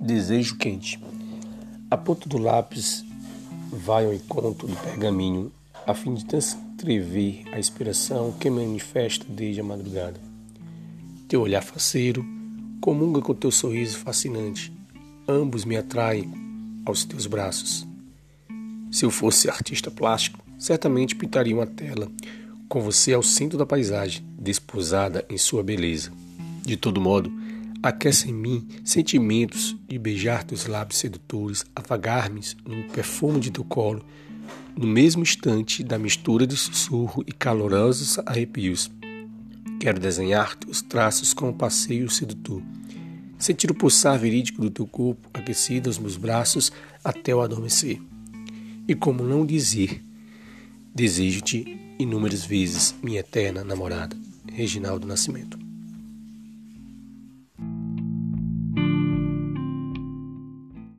Desejo quente. A ponta do lápis vai ao encontro do pergaminho a fim de transcrever a inspiração que manifesta desde a madrugada. Teu olhar faceiro comunga com teu sorriso fascinante. Ambos me atraem aos teus braços. Se eu fosse artista plástico, certamente pintaria uma tela com você ao centro da paisagem, desposada em sua beleza. De todo modo, aquece em mim sentimentos de beijar teus lábios sedutores, afagar-me no perfume de teu colo, no mesmo instante da mistura de sussurro e calorosos arrepios. Quero desenhar teus traços com um passeio sedutor, sentir o pulsar verídico do teu corpo aquecido aos meus braços até o adormecer. E como não dizer, desejo-te inúmeras vezes, minha eterna namorada, Reginaldo Nascimento.